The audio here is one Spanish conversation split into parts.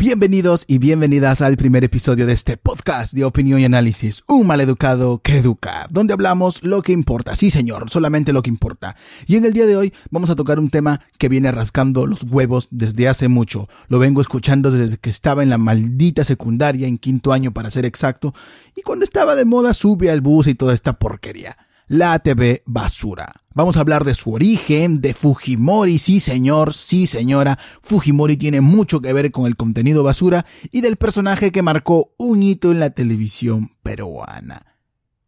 Bienvenidos y bienvenidas al primer episodio de este podcast de opinión y análisis, un maleducado que educa, donde hablamos lo que importa, sí señor, solamente lo que importa. Y en el día de hoy vamos a tocar un tema que viene rascando los huevos desde hace mucho. Lo vengo escuchando desde que estaba en la maldita secundaria, en quinto año para ser exacto, y cuando estaba de moda sube al bus y toda esta porquería la TV basura. Vamos a hablar de su origen, de Fujimori, sí señor, sí señora, Fujimori tiene mucho que ver con el contenido basura y del personaje que marcó un hito en la televisión peruana.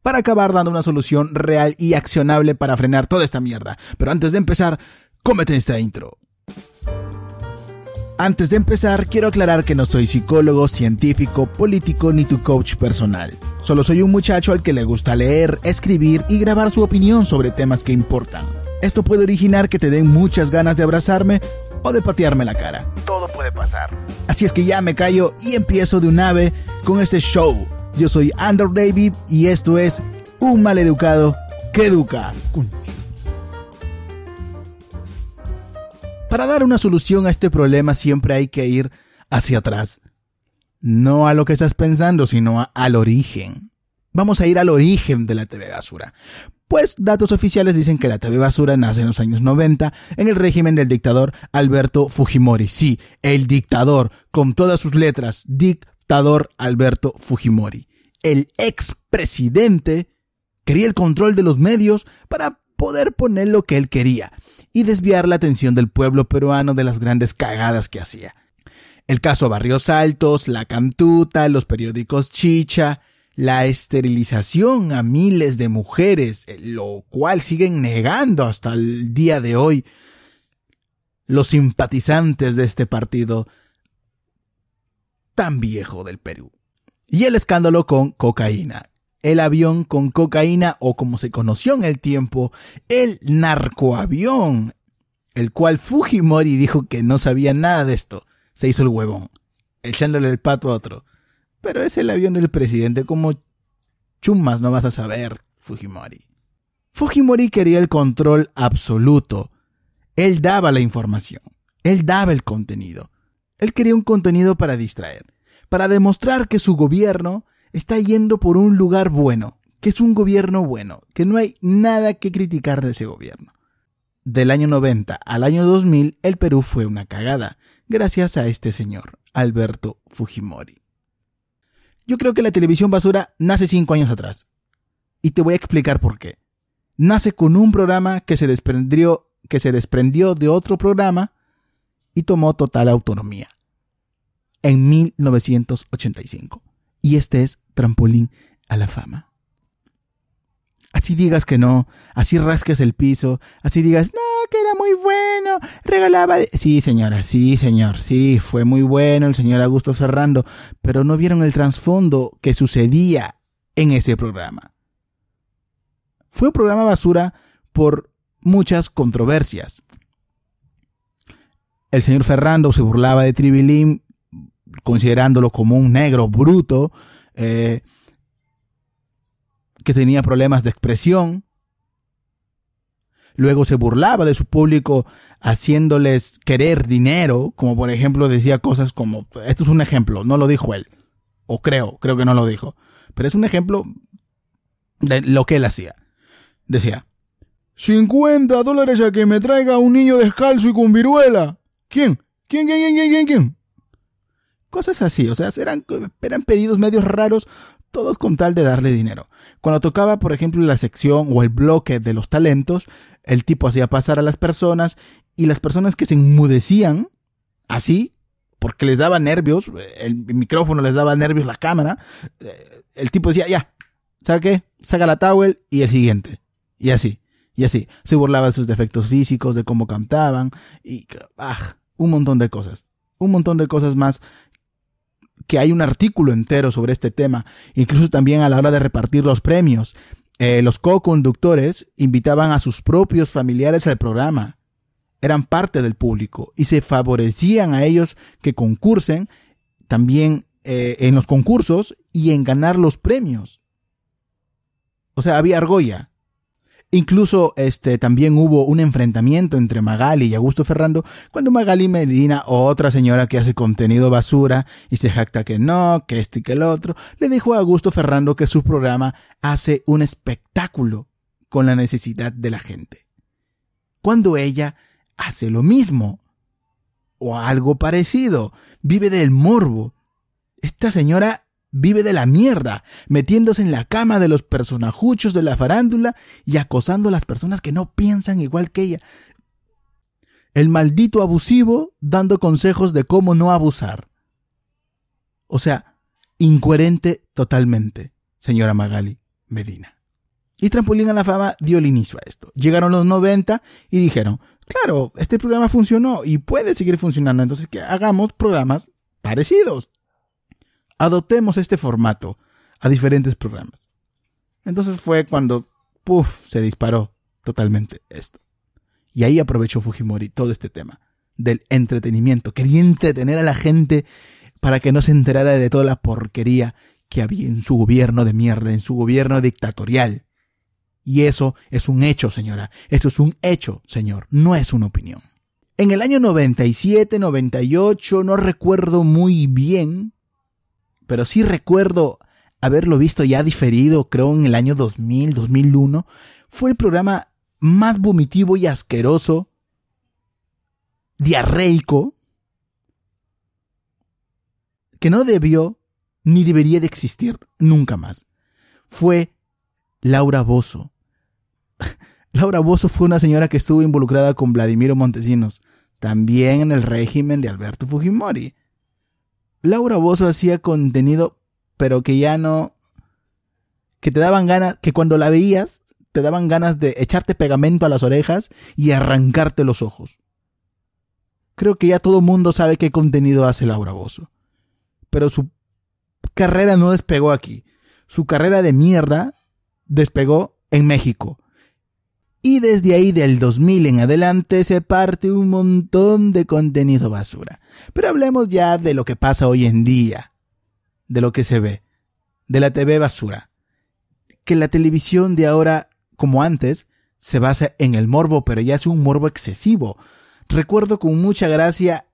Para acabar dando una solución real y accionable para frenar toda esta mierda. Pero antes de empezar, cómete esta intro. Antes de empezar, quiero aclarar que no soy psicólogo, científico, político ni tu coach personal. Solo soy un muchacho al que le gusta leer, escribir y grabar su opinión sobre temas que importan. Esto puede originar que te den muchas ganas de abrazarme o de patearme la cara. Todo puede pasar. Así es que ya me callo y empiezo de un ave con este show. Yo soy Andrew David y esto es Un Maleducado que Educa. Para dar una solución a este problema siempre hay que ir hacia atrás. No a lo que estás pensando, sino al origen. Vamos a ir al origen de la TV basura. Pues datos oficiales dicen que la TV basura nace en los años 90 en el régimen del dictador Alberto Fujimori. Sí, el dictador, con todas sus letras, dictador Alberto Fujimori. El expresidente quería el control de los medios para poder poner lo que él quería y desviar la atención del pueblo peruano de las grandes cagadas que hacía. El caso Barrios Altos, la Cantuta, los periódicos Chicha, la esterilización a miles de mujeres, lo cual siguen negando hasta el día de hoy los simpatizantes de este partido tan viejo del Perú. Y el escándalo con cocaína. El avión con cocaína o como se conoció en el tiempo, el narcoavión, el cual Fujimori dijo que no sabía nada de esto. Se hizo el huevón, echándole el pato a otro. Pero es el avión del presidente, como chumas no vas a saber, Fujimori. Fujimori quería el control absoluto. Él daba la información, él daba el contenido. Él quería un contenido para distraer, para demostrar que su gobierno está yendo por un lugar bueno, que es un gobierno bueno, que no hay nada que criticar de ese gobierno. Del año 90 al año 2000, el Perú fue una cagada, gracias a este señor, Alberto Fujimori. Yo creo que la televisión basura nace cinco años atrás. Y te voy a explicar por qué. Nace con un programa que se desprendió, que se desprendió de otro programa y tomó total autonomía. En 1985 y este es trampolín a la fama. Así digas que no, así rasques el piso, así digas, no, que era muy bueno, regalaba... Sí, señora, sí, señor, sí, fue muy bueno el señor Augusto Ferrando, pero no vieron el trasfondo que sucedía en ese programa. Fue un programa basura por muchas controversias. El señor Ferrando se burlaba de Tribilín considerándolo como un negro bruto, eh, que tenía problemas de expresión. Luego se burlaba de su público haciéndoles querer dinero, como por ejemplo decía cosas como, esto es un ejemplo, no lo dijo él, o creo, creo que no lo dijo, pero es un ejemplo de lo que él hacía. Decía, 50 dólares a que me traiga un niño descalzo y con viruela. ¿Quién? ¿Quién, quién, quién, quién, quién? quién? Cosas así, o sea, eran, eran pedidos medios raros, todos con tal de darle dinero. Cuando tocaba, por ejemplo, la sección o el bloque de los talentos, el tipo hacía pasar a las personas y las personas que se enmudecían, así, porque les daba nervios, el micrófono les daba nervios, la cámara, eh, el tipo decía, ya, ¿sabe qué? Saca la towel y el siguiente. Y así, y así. Se burlaba de sus defectos físicos, de cómo cantaban, y, ah, un montón de cosas. Un montón de cosas más que hay un artículo entero sobre este tema, incluso también a la hora de repartir los premios. Eh, los co-conductores invitaban a sus propios familiares al programa. Eran parte del público y se favorecían a ellos que concursen también eh, en los concursos y en ganar los premios. O sea, había argolla. Incluso este, también hubo un enfrentamiento entre Magali y Augusto Ferrando cuando Magali Medina, otra señora que hace contenido basura y se jacta que no, que esto y que el otro, le dijo a Augusto Ferrando que su programa hace un espectáculo con la necesidad de la gente. Cuando ella hace lo mismo o algo parecido, vive del morbo. Esta señora vive de la mierda, metiéndose en la cama de los personajuchos de la farándula y acosando a las personas que no piensan igual que ella. El maldito abusivo dando consejos de cómo no abusar. O sea, incoherente totalmente, señora Magali Medina. Y Trampolín a la Fama dio el inicio a esto. Llegaron los 90 y dijeron, claro, este programa funcionó y puede seguir funcionando, entonces que hagamos programas parecidos adoptemos este formato a diferentes programas. Entonces fue cuando, puff, se disparó totalmente esto. Y ahí aprovechó Fujimori todo este tema del entretenimiento. Quería entretener a la gente para que no se enterara de toda la porquería que había en su gobierno de mierda, en su gobierno dictatorial. Y eso es un hecho, señora. Eso es un hecho, señor. No es una opinión. En el año 97, 98, no recuerdo muy bien, pero sí recuerdo haberlo visto ya diferido, creo en el año 2000, 2001. Fue el programa más vomitivo y asqueroso, diarreico, que no debió ni debería de existir nunca más. Fue Laura Bozo. Laura Bozo fue una señora que estuvo involucrada con Vladimiro Montesinos, también en el régimen de Alberto Fujimori. Laura Bozo hacía contenido, pero que ya no. que te daban ganas, que cuando la veías, te daban ganas de echarte pegamento a las orejas y arrancarte los ojos. Creo que ya todo mundo sabe qué contenido hace Laura Bozo. Pero su carrera no despegó aquí. Su carrera de mierda despegó en México. Y desde ahí del 2000 en adelante se parte un montón de contenido basura. Pero hablemos ya de lo que pasa hoy en día, de lo que se ve, de la TV basura. Que la televisión de ahora, como antes, se basa en el morbo, pero ya es un morbo excesivo. Recuerdo con mucha gracia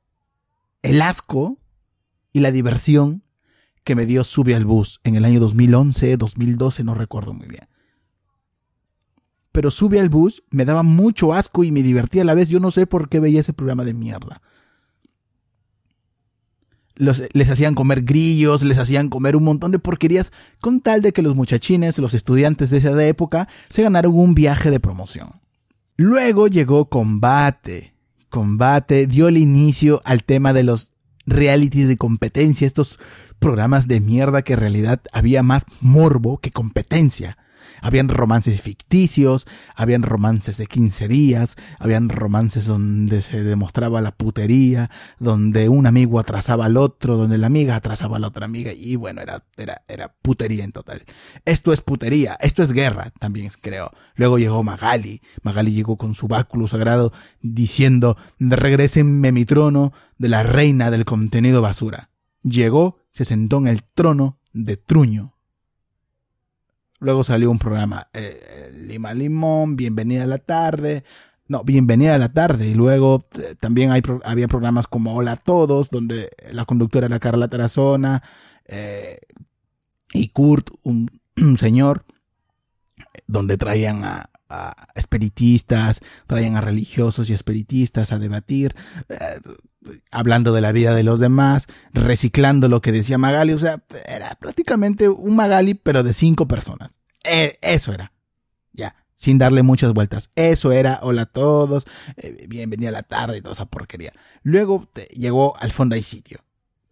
el asco y la diversión que me dio Sube al Bus en el año 2011, 2012, no recuerdo muy bien pero sube al bus, me daba mucho asco y me divertía a la vez. Yo no sé por qué veía ese programa de mierda. les hacían comer grillos, les hacían comer un montón de porquerías, con tal de que los muchachines, los estudiantes de esa época, se ganaron un viaje de promoción. Luego llegó Combate. Combate dio el inicio al tema de los realities de competencia, estos programas de mierda que en realidad había más morbo que competencia. Habían romances ficticios, habían romances de 15 días, habían romances donde se demostraba la putería, donde un amigo atrasaba al otro, donde la amiga atrasaba a la otra amiga, y bueno, era, era, era putería en total. Esto es putería, esto es guerra, también creo. Luego llegó Magali, Magali llegó con su báculo sagrado diciendo, regresenme mi trono de la reina del contenido basura. Llegó, se sentó en el trono de Truño Luego salió un programa, eh, Lima Limón, Bienvenida a la tarde. No, Bienvenida a la tarde. Y luego eh, también hay, había programas como Hola a Todos, donde la conductora era Carla Tarazona eh, y Kurt, un, señor, donde traían a, espiritistas, traían a religiosos y espiritistas a debatir hablando de la vida de los demás, reciclando lo que decía Magali, o sea, era prácticamente un Magali, pero de cinco personas. E, eso era. Ya, sin darle muchas vueltas. Eso era, hola a todos, eh, bienvenida a la tarde y toda esa porquería. Luego llegó al Fondo y Sitio.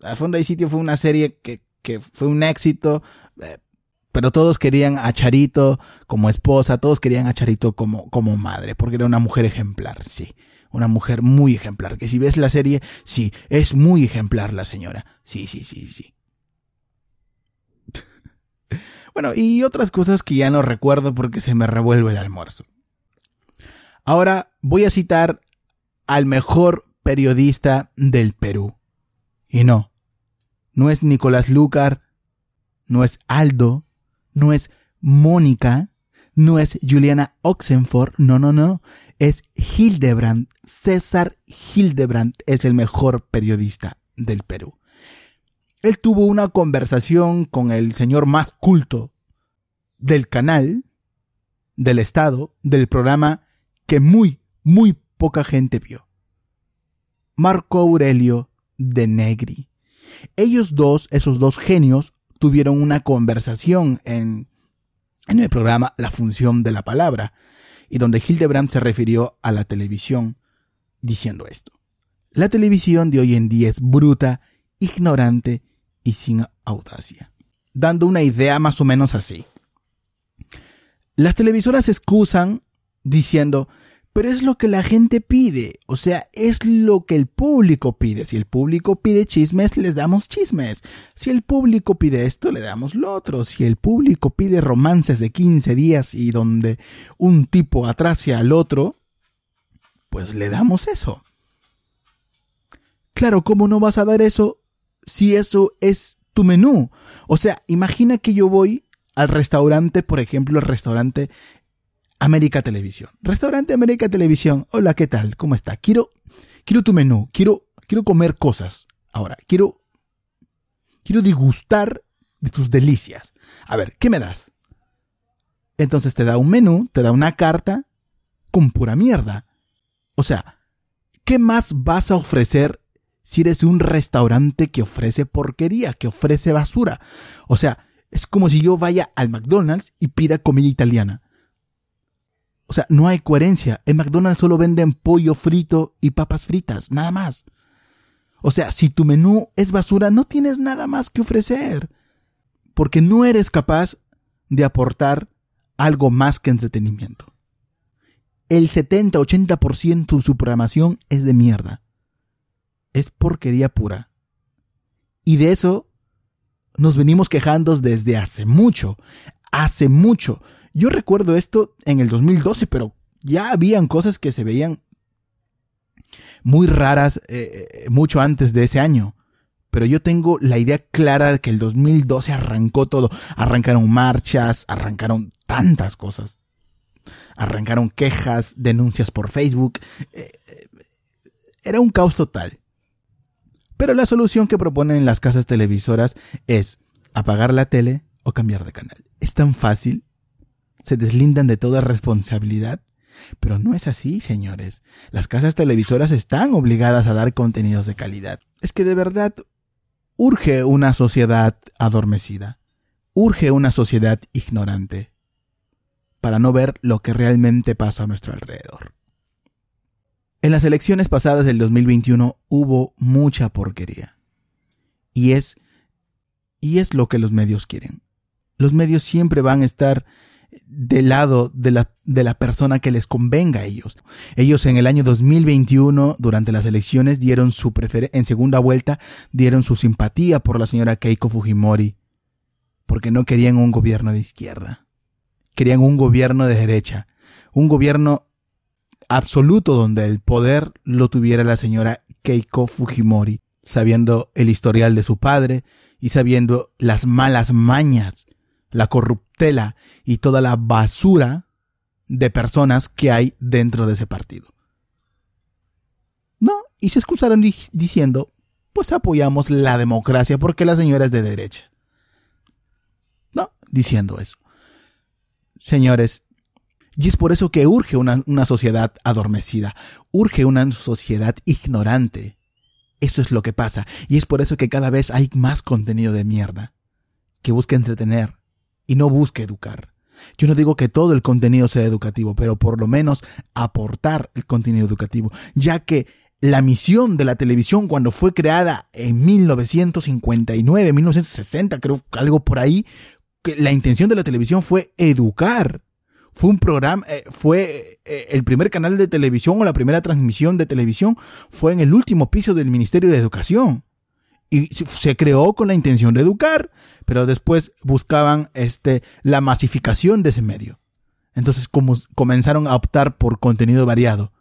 Al Fondo y Sitio fue una serie que, que fue un éxito, eh, pero todos querían a Charito como esposa, todos querían a Charito como, como madre, porque era una mujer ejemplar, sí una mujer muy ejemplar. Que si ves la serie, sí, es muy ejemplar la señora. Sí, sí, sí, sí. bueno, y otras cosas que ya no recuerdo porque se me revuelve el almuerzo. Ahora voy a citar al mejor periodista del Perú. Y no, no es Nicolás Lucar, no es Aldo, no es Mónica, no es Juliana Oxenford, no, no, no, es Hildebrand. César Hildebrand es el mejor periodista del Perú. Él tuvo una conversación con el señor más culto del canal, del Estado, del programa que muy, muy poca gente vio. Marco Aurelio de Negri. Ellos dos, esos dos genios, tuvieron una conversación en, en el programa La función de la palabra, y donde Hildebrand se refirió a la televisión diciendo esto. La televisión de hoy en día es bruta, ignorante y sin audacia. Dando una idea más o menos así. Las televisoras excusan diciendo, pero es lo que la gente pide, o sea, es lo que el público pide. Si el público pide chismes, les damos chismes. Si el público pide esto, le damos lo otro. Si el público pide romances de 15 días y donde un tipo atrase al otro, pues le damos eso. Claro, ¿cómo no vas a dar eso si eso es tu menú? O sea, imagina que yo voy al restaurante, por ejemplo, el restaurante América Televisión. Restaurante América Televisión. Hola, ¿qué tal? ¿Cómo está? Quiero, quiero tu menú. Quiero, quiero comer cosas. Ahora, quiero, quiero digustar de tus delicias. A ver, ¿qué me das? Entonces te da un menú, te da una carta con pura mierda. O sea, ¿qué más vas a ofrecer si eres un restaurante que ofrece porquería, que ofrece basura? O sea, es como si yo vaya al McDonald's y pida comida italiana. O sea, no hay coherencia. En McDonald's solo venden pollo frito y papas fritas, nada más. O sea, si tu menú es basura, no tienes nada más que ofrecer. Porque no eres capaz de aportar algo más que entretenimiento. El 70-80% de su programación es de mierda. Es porquería pura. Y de eso nos venimos quejando desde hace mucho, hace mucho. Yo recuerdo esto en el 2012, pero ya habían cosas que se veían muy raras eh, eh, mucho antes de ese año. Pero yo tengo la idea clara de que el 2012 arrancó todo. Arrancaron marchas, arrancaron tantas cosas. Arrancaron quejas, denuncias por Facebook. Eh, era un caos total. Pero la solución que proponen las casas televisoras es apagar la tele o cambiar de canal. Es tan fácil. Se deslindan de toda responsabilidad. Pero no es así, señores. Las casas televisoras están obligadas a dar contenidos de calidad. Es que de verdad urge una sociedad adormecida. Urge una sociedad ignorante. Para no ver lo que realmente pasa a nuestro alrededor. En las elecciones pasadas del 2021 hubo mucha porquería. Y es, y es lo que los medios quieren. Los medios siempre van a estar del lado de la, de la persona que les convenga a ellos. Ellos en el año 2021, durante las elecciones, dieron su preferencia, en segunda vuelta, dieron su simpatía por la señora Keiko Fujimori, porque no querían un gobierno de izquierda. Querían un gobierno de derecha, un gobierno absoluto donde el poder lo tuviera la señora Keiko Fujimori, sabiendo el historial de su padre y sabiendo las malas mañas, la corruptela y toda la basura de personas que hay dentro de ese partido. No, y se excusaron diciendo, pues apoyamos la democracia porque la señora es de derecha. No, diciendo eso. Señores, y es por eso que urge una, sociedad adormecida, urge una sociedad ignorante. Eso es lo que pasa. Y es por eso que cada vez hay más contenido de mierda, que busca entretener y no busca educar. Yo no digo que todo el contenido sea educativo, pero por lo menos aportar el contenido educativo, ya que la misión de la televisión cuando fue creada en 1959, 1960, creo algo por ahí, que la intención de la televisión fue educar fue un programa, eh, fue eh, el primer canal de televisión o la primera transmisión de televisión fue en el último piso del Ministerio de Educación. Y se creó con la intención de educar, pero después buscaban este, la masificación de ese medio. Entonces como comenzaron a optar por contenido variado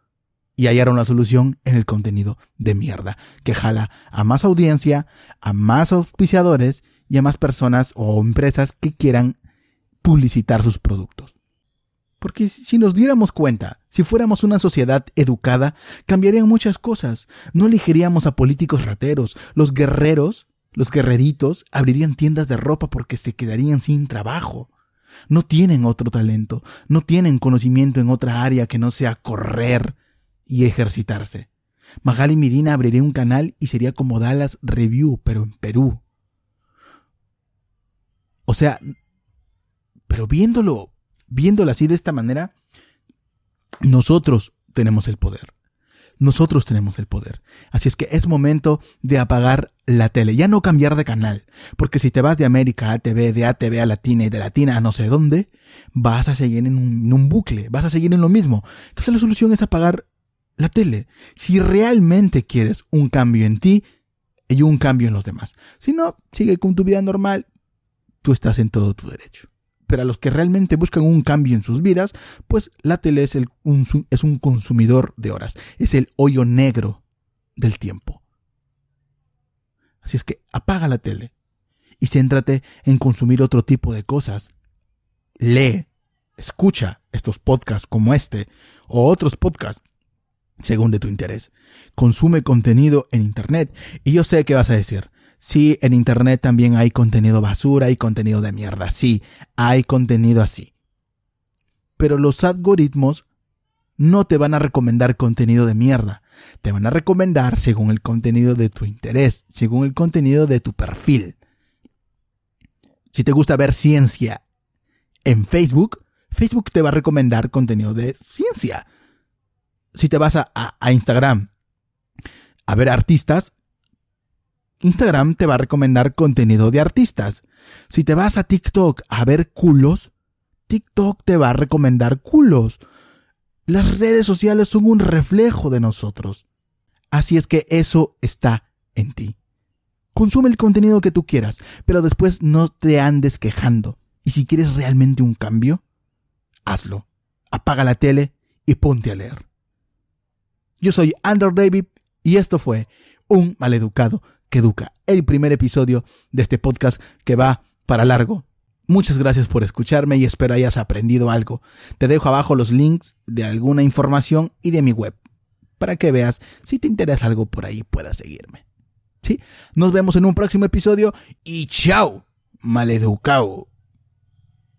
y hallaron la solución en el contenido de mierda, que jala a más audiencia, a más auspiciadores y a más personas o empresas que quieran publicitar sus productos. Porque si nos diéramos cuenta, si fuéramos una sociedad educada, cambiarían muchas cosas. No elegiríamos a políticos rateros. Los guerreros, los guerreritos, abrirían tiendas de ropa porque se quedarían sin trabajo. No tienen otro talento, no tienen conocimiento en otra área que no sea correr y ejercitarse. Magali Medina abriría un canal y sería como Dallas Review, pero en Perú. O sea, pero viéndolo, viéndolo así de esta manera, nosotros tenemos el poder. Nosotros tenemos el poder. Así es que es momento de apagar la tele, ya no cambiar de canal, porque si te vas de América a ATV, de ATV a Latina y de Latina a no sé dónde, vas a seguir en un, en un bucle, vas a seguir en lo mismo. Entonces la solución es apagar la tele. Si realmente quieres un cambio en ti y un cambio en los demás. Si no, sigue con tu vida normal, tú estás en todo tu derecho. Pero a los que realmente buscan un cambio en sus vidas, pues la tele es, un, es un consumidor de horas, es el hoyo negro del tiempo. Así es que apaga la tele y céntrate en consumir otro tipo de cosas. Lee, escucha estos podcasts como este o otros podcasts según de tu interés. Consume contenido en Internet. Y yo sé que vas a decir, sí, en Internet también hay contenido basura, hay contenido de mierda, sí, hay contenido así. Pero los algoritmos no te van a recomendar contenido de mierda, te van a recomendar según el contenido de tu interés, según el contenido de tu perfil. Si te gusta ver ciencia en Facebook, Facebook te va a recomendar contenido de ciencia si te vas a, Instagram a ver artistas, Instagram te va a recomendar contenido de artistas. Si te vas a TikTok a ver culos, TikTok te va a recomendar culos. Las redes sociales son un reflejo de nosotros. Así es que eso está en ti. Consume el contenido que tú quieras, pero después no te andes quejando. Y si quieres realmente un cambio, hazlo. Apaga la tele y ponte a leer. Yo soy Andrew David y esto fue Un Maleducado Educa, el primer episodio de este podcast que va para largo. Muchas gracias por escucharme y espero hayas aprendido algo. Te dejo abajo los links de alguna información y de mi web para que veas si te interesa algo por ahí puedas seguirme. ¿Sí? Nos vemos en un próximo episodio y chao, maleducado.